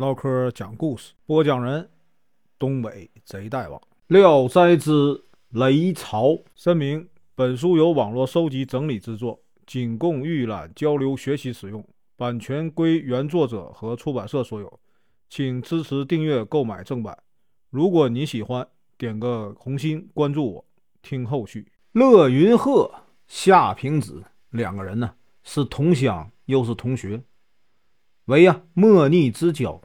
唠嗑讲故事，播讲人：东北贼大王。《聊斋之雷曹》声明：本书由网络收集整理制作，仅供预览、交流、学习使用，版权归原作者和出版社所有，请支持订阅、购买正版。如果你喜欢，点个红心，关注我，听后续。乐云鹤、夏平子两个人呢，是同乡又是同学。为呀莫逆之交，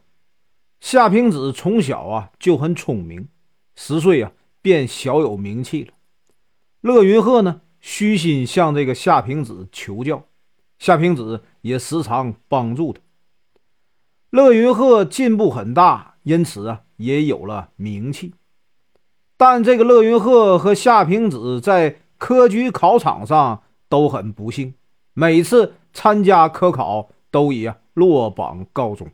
夏平子从小啊就很聪明，十岁啊便小有名气了。乐云鹤呢虚心向这个夏平子求教，夏平子也时常帮助他。乐云鹤进步很大，因此啊也有了名气。但这个乐云鹤和夏平子在科举考场上都很不幸，每次参加科考都以。落榜告终。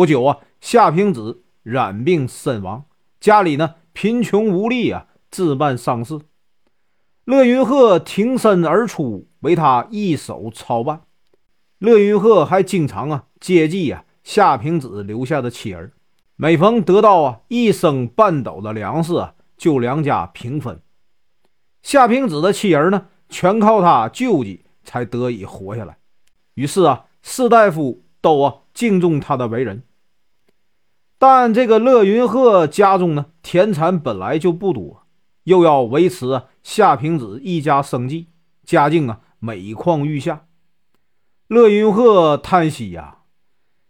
不久啊，夏平子染病身亡，家里呢贫穷无力啊，置办丧事。乐云鹤挺身而出，为他一手操办。乐云鹤还经常啊接济啊夏平子留下的妻儿，每逢得到啊一升半斗的粮食啊，就两家平分。夏平子的妻儿呢，全靠他救济才得以活下来。于是啊，士大夫。都啊敬重他的为人，但这个乐云鹤家中呢，田产本来就不多，又要维持夏平子一家生计，家境啊每况愈下。乐云鹤叹息呀，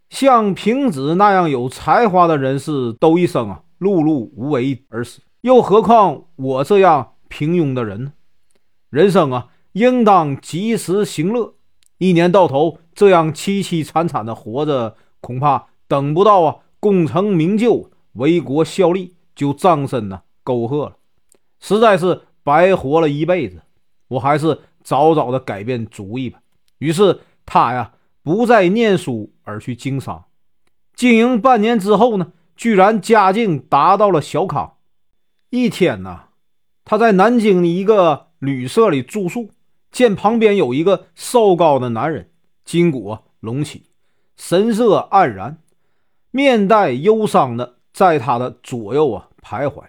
像平子那样有才华的人士，都一生啊碌碌无为而死，又何况我这样平庸的人呢？人生啊，应当及时行乐。一年到头这样凄凄惨惨的活着，恐怕等不到啊功成名就、为国效力就葬身呢沟壑了，实在是白活了一辈子。我还是早早的改变主意吧。于是他呀不再念书，而去经商。经营半年之后呢，居然家境达到了小康。一天呢，他在南京的一个旅社里住宿。见旁边有一个瘦高的男人，筋骨隆起，神色黯然，面带忧伤的在他的左右啊徘徊。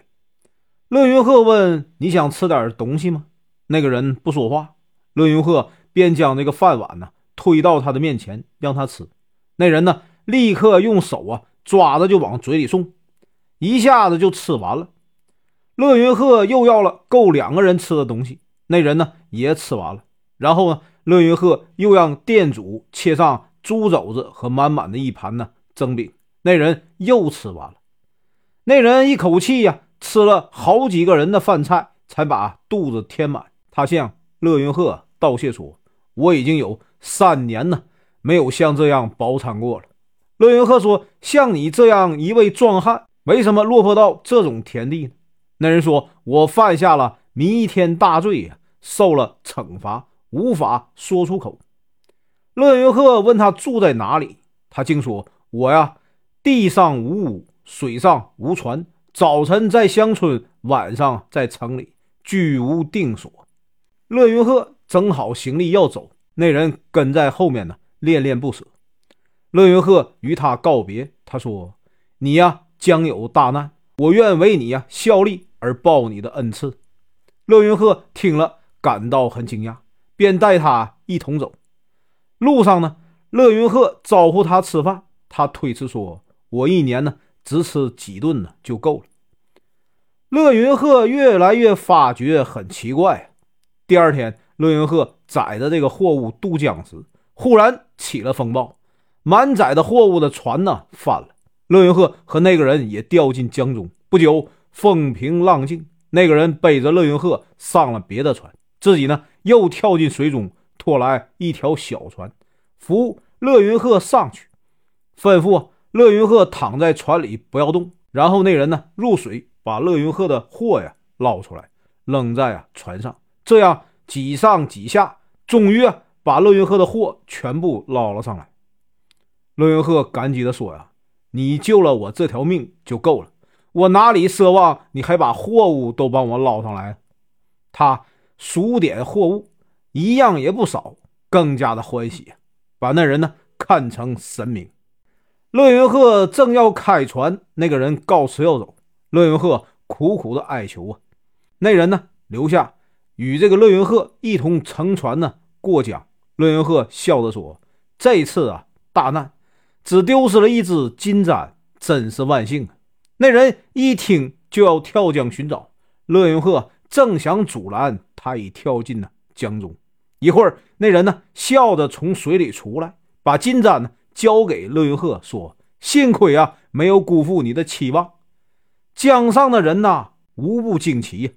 乐云鹤问：“你想吃点东西吗？”那个人不说话。乐云鹤便将这个饭碗呢推到他的面前，让他吃。那人呢立刻用手啊抓着就往嘴里送，一下子就吃完了。乐云鹤又要了够两个人吃的东西。那人呢也吃完了，然后呢，乐云鹤又让店主切上猪肘子和满满的一盘呢蒸饼。那人又吃完了，那人一口气呀吃了好几个人的饭菜，才把肚子填满。他向乐云鹤道谢说：“我已经有三年呢没有像这样饱餐过了。”乐云鹤说：“像你这样一位壮汉，为什么落魄到这种田地呢？”那人说：“我犯下了。”弥天大罪呀，受了惩罚，无法说出口。乐云鹤问他住在哪里，他竟说：“我呀，地上无屋，水上无船，早晨在乡村，晚上在城里，居无定所。”乐云鹤整好行李要走，那人跟在后面呢，恋恋不舍。乐云鹤与他告别，他说：“你呀，将有大难，我愿为你呀效力而报你的恩赐。”乐云鹤听了，感到很惊讶，便带他一同走。路上呢，乐云鹤招呼他吃饭，他推辞说：“我一年呢，只吃几顿呢，就够了。”乐云鹤越来越发觉很奇怪。第二天，乐云鹤载着这个货物渡江时，忽然起了风暴，满载的货物的船呢翻了，乐云鹤和那个人也掉进江中。不久，风平浪静。那个人背着乐云鹤上了别的船，自己呢又跳进水中，拖来一条小船，扶乐云鹤上去，吩咐乐云鹤躺在船里不要动。然后那人呢入水，把乐云鹤的货呀捞出来，扔在啊船上。这样几上几下，终于啊把乐云鹤的货全部捞了上来。乐云鹤感激地说：“呀，你救了我这条命就够了。”我哪里奢望你还把货物都帮我捞上来？他数点货物，一样也不少，更加的欢喜，把那人呢看成神明。乐云鹤正要开船，那个人告辞要走。乐云鹤苦苦的哀求啊，那人呢留下与这个乐云鹤一同乘船呢过江。乐云鹤笑着说：“这次啊大难，只丢失了一只金簪，真是万幸啊。”那人一听就要跳江寻找，乐云鹤正想阻拦，他已跳进了江中。一会儿，那人呢笑着从水里出来，把金簪呢交给乐云鹤，说：“幸亏啊，没有辜负你的期望。”江上的人呐，无不惊奇。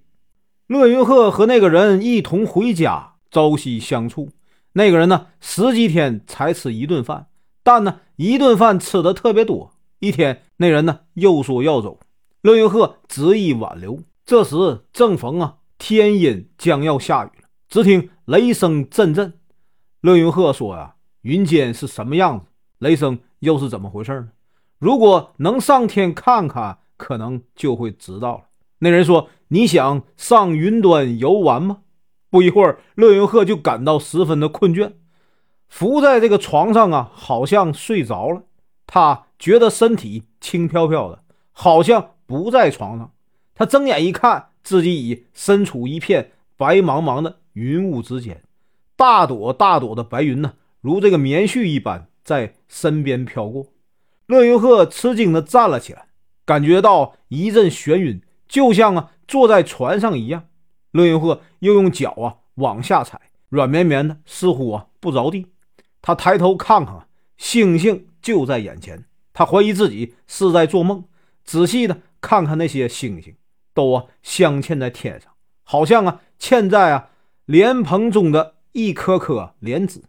乐云鹤和那个人一同回家，朝夕相处。那个人呢，十几天才吃一顿饭，但呢，一顿饭吃的特别多。一天，那人呢又说要走，乐云鹤执意挽留。这时正逢啊天阴将要下雨了，只听雷声阵阵。乐云鹤说呀：“云间是什么样子？雷声又是怎么回事呢？如果能上天看看。”可能就会知道了。那人说：“你想上云端游玩吗？”不一会儿，乐云鹤就感到十分的困倦，伏在这个床上啊，好像睡着了。他觉得身体轻飘飘的，好像不在床上。他睁眼一看，自己已身处一片白茫茫的云雾之间，大朵大朵的白云呢，如这个棉絮一般在身边飘过。乐云鹤吃惊地站了起来。感觉到一阵眩晕，就像啊坐在船上一样。乐云鹤又用脚啊往下踩，软绵绵的，似乎啊不着地。他抬头看看，星星就在眼前。他怀疑自己是在做梦，仔细的看看那些星星，都啊镶嵌在天上，好像啊嵌在啊莲蓬中的一颗颗莲子，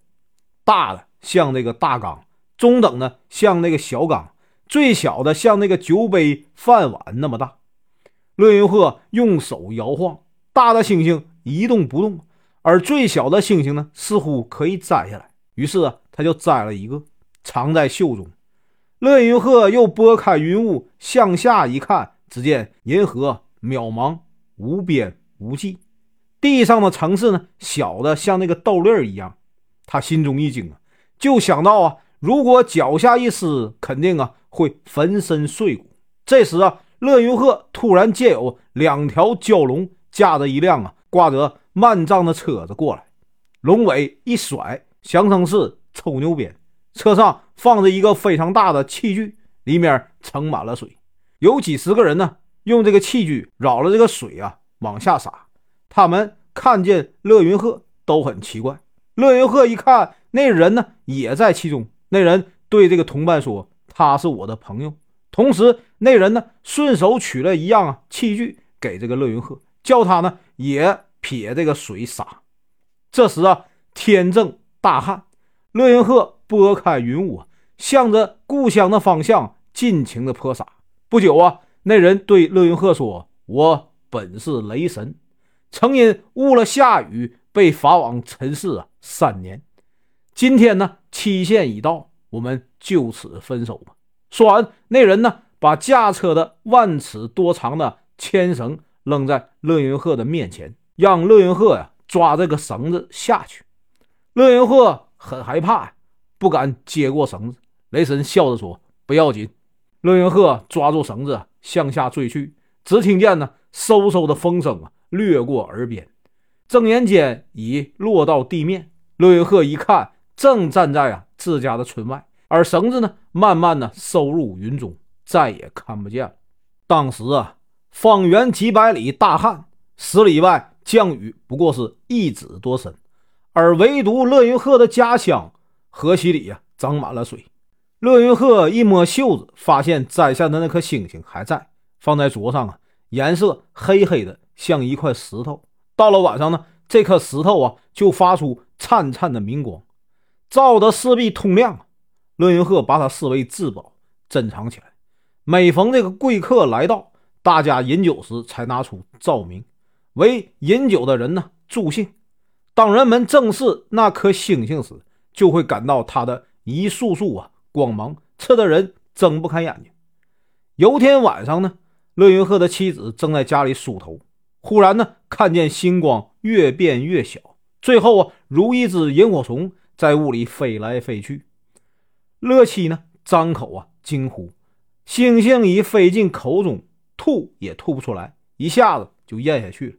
大的像那个大缸，中等的像那个小缸。最小的像那个酒杯饭碗那么大，乐云鹤用手摇晃，大的星星一动不动，而最小的星星呢，似乎可以摘下来。于是啊，他就摘了一个，藏在袖中。乐云鹤又拨开云雾，向下一看，只见银河渺茫无边无际，地上的城市呢，小的像那个豆粒儿一样。他心中一惊啊，就想到啊，如果脚下一湿，肯定啊。会粉身碎骨。这时啊，乐云鹤突然见有两条蛟龙驾着一辆啊挂着幔帐的车子过来，龙尾一甩，响声是抽牛鞭。车上放着一个非常大的器具，里面盛满了水，有几十个人呢，用这个器具扰了这个水啊往下洒。他们看见乐云鹤都很奇怪。乐云鹤一看，那人呢也在其中。那人对这个同伴说。他是我的朋友，同时那人呢顺手取了一样器具给这个乐云鹤，叫他呢也撇这个水洒。这时啊天正大旱，乐云鹤拨开云雾，向着故乡的方向尽情的泼洒。不久啊，那人对乐云鹤说：“我本是雷神，曾因误了下雨被罚往尘世啊三年。今天呢期限已到。”我们就此分手吧。说完，那人呢，把驾车的万尺多长的牵绳扔在乐云鹤的面前，让乐云鹤呀抓这个绳子下去。乐云鹤很害怕，不敢接过绳子。雷神笑着说：“不要紧。”乐云鹤抓住绳子向下坠去，只听见呢嗖嗖的风声啊掠过耳边，睁眼间已落到地面。乐云鹤一看，正站在啊。自家的村外，而绳子呢，慢慢的收入云中，再也看不见了。当时啊，方圆几百里大旱，十里外降雨不过是一指多深，而唯独乐云鹤的家乡河溪里呀，长满了水。乐云鹤一摸袖子，发现摘下的那颗星星还在，放在桌上啊，颜色黑黑的，像一块石头。到了晚上呢，这颗石头啊，就发出灿灿的明光。照得四壁通亮，乐云鹤把它视为至宝，珍藏起来。每逢这个贵客来到，大家饮酒时才拿出照明，为饮酒的人呢助兴。当人们正视那颗星星时，就会感到它的一束束啊光芒，刺得人睁不开眼睛。有天晚上呢，乐云鹤的妻子正在家里梳头，忽然呢看见星光越变越小，最后啊如一只萤火虫。在屋里飞来飞去，乐七呢张口啊惊呼，星星已飞进口中，吐也吐不出来，一下子就咽下去了。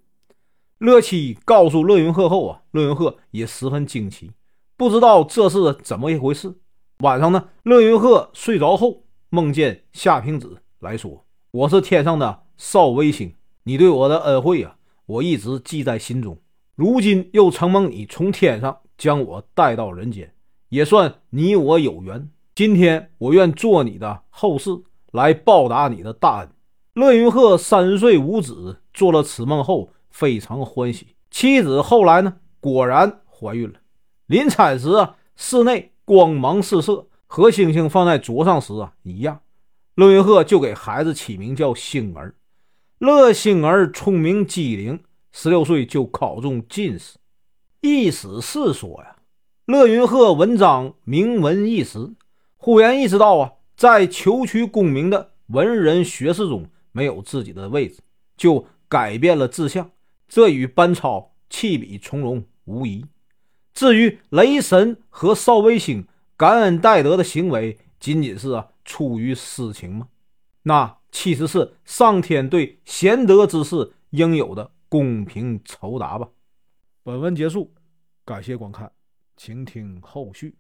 乐七告诉乐云鹤后啊，乐云鹤也十分惊奇，不知道这是怎么一回事。晚上呢，乐云鹤睡着后，梦见夏平子来说：“我是天上的少微星，你对我的恩惠啊，我一直记在心中。如今又承蒙你从天上将我带到人间，也算你我有缘。今天我愿做你的后事，来报答你的大恩。”乐云鹤三岁无子，做了此梦后。非常欢喜，妻子后来呢，果然怀孕了。临产时啊，室内光芒四射，和星星放在桌上时啊一样。乐云鹤就给孩子起名叫星儿。乐星儿聪明机灵，十六岁就考中进士。意思是说呀，乐云鹤文章名闻一时，忽然意识到啊，在求取功名的文人学士中没有自己的位置，就改变了志向。这与班超弃笔从戎无疑。至于雷神和邵卫星感恩戴德的行为，仅仅是啊出于私情吗？那其实是上天对贤德之士应有的公平酬答吧。本文结束，感谢观看，请听后续。